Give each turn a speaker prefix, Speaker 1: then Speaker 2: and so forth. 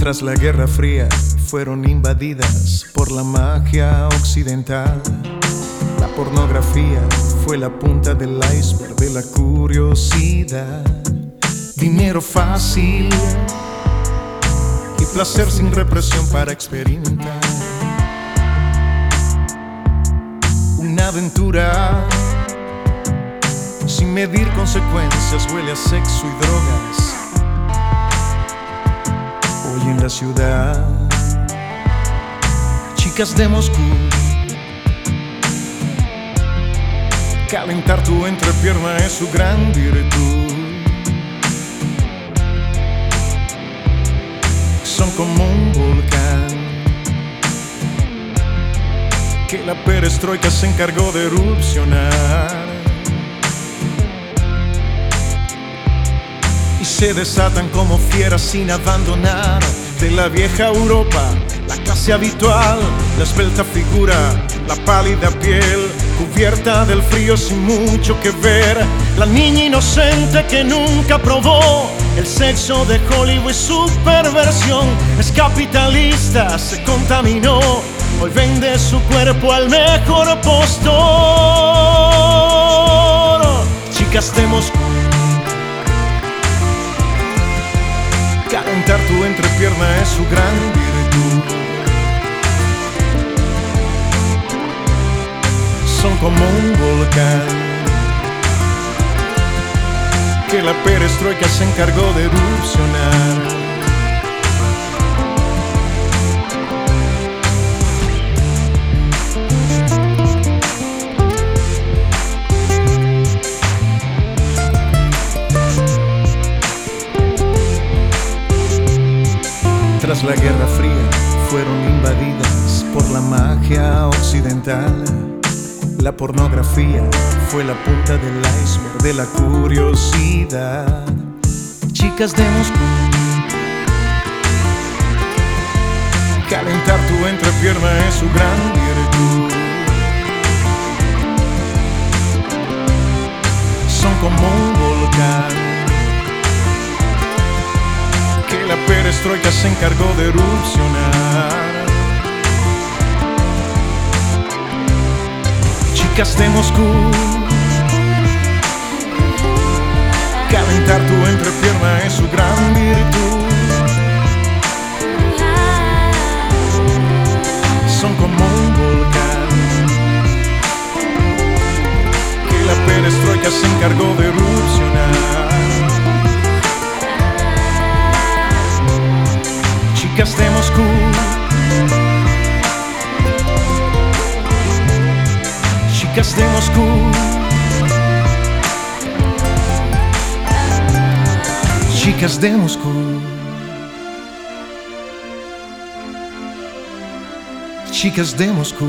Speaker 1: Tras la Guerra Fría fueron invadidas por la magia occidental. La pornografía fue la punta del iceberg de la curiosidad. Dinero fácil y placer sin represión para experimentar. Una aventura sin medir consecuencias, huele a sexo y drogas. Ciudad, chicas de Moscú, calentar tu entrepierna es su gran virtud. Son como un volcán que la perestroika se encargó de erupcionar. y se desatan como fieras sin abandonar de la vieja Europa la clase habitual, la esbelta figura, la pálida piel cubierta del frío sin mucho que ver, la niña inocente que nunca probó el sexo de Hollywood su perversión es capitalista, se contaminó, hoy vende su cuerpo al mejor postor. Chicas como un volcán que la perestroika se encargó de erupcionar. Tras la Guerra Fría fueron invadidas por la magia occidental. La pornografía fue la punta del iceberg de la curiosidad. Chicas de Moscú, calentar tu entrepierna es su gran virtud. Son como un volcán que la perestroika se encargó de erupcionar. Chicas de Moscú, calentar tu entrepierna es su gran virtud. Son como un volcán que la perestroika se encargó de erupcionar. chicas de Moscú. Chicas de Moscú. Chicas de Moscú. Chicas de Moscú.